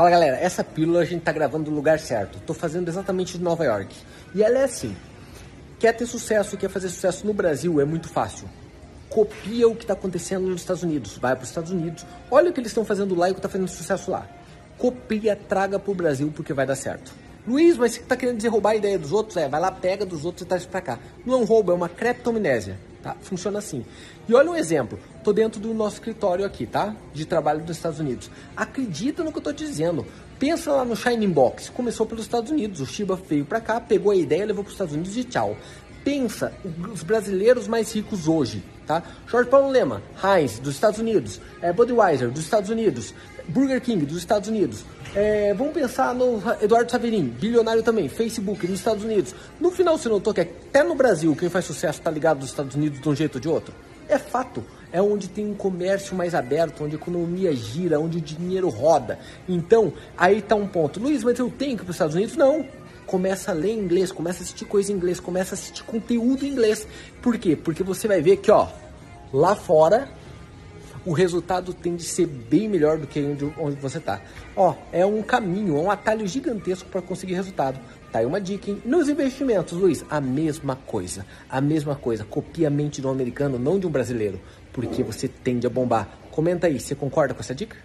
Fala galera, essa pílula a gente tá gravando no lugar certo. Tô fazendo exatamente de Nova York. E ela é assim: quer ter sucesso, quer fazer sucesso no Brasil, é muito fácil. Copia o que está acontecendo nos Estados Unidos, vai para os Estados Unidos, olha o que eles estão fazendo lá e o que está fazendo sucesso lá. Copia, traga para o Brasil porque vai dar certo. Luiz, mas você está querendo dizer roubar a ideia dos outros? É, vai lá, pega dos outros e traz para cá. Não é um roubo, é uma creptomnésia. Tá? Funciona assim. E olha um exemplo. Tô dentro do nosso escritório aqui, tá? De trabalho dos Estados Unidos. Acredita no que eu tô dizendo. Pensa lá no Shining Box. Começou pelos Estados Unidos. O Shiba veio para cá, pegou a ideia, levou para os Estados Unidos e tchau. Pensa os brasileiros mais ricos hoje, tá? Jorge Paulo Lema, Heinz, dos Estados Unidos, é, Budweiser, dos Estados Unidos, Burger King, dos Estados Unidos. É, vamos pensar no Eduardo Saverin, bilionário também, Facebook, nos Estados Unidos. No final você notou que até no Brasil quem faz sucesso está ligado dos Estados Unidos de um jeito ou de outro? É fato. É onde tem um comércio mais aberto, onde a economia gira, onde o dinheiro roda. Então, aí está um ponto. Luiz, mas eu tenho que ir para os Estados Unidos? Não começa a ler inglês, começa a assistir coisa em inglês, começa a assistir conteúdo em inglês. Por quê? Porque você vai ver que, ó, lá fora o resultado tende a ser bem melhor do que onde, onde você está. Ó, é um caminho, é um atalho gigantesco para conseguir resultado. Tá aí uma dica, hein? Nos investimentos, Luiz, a mesma coisa. A mesma coisa. Copia a mente de um americano, não de um brasileiro. Porque você tende a bombar. Comenta aí, você concorda com essa dica?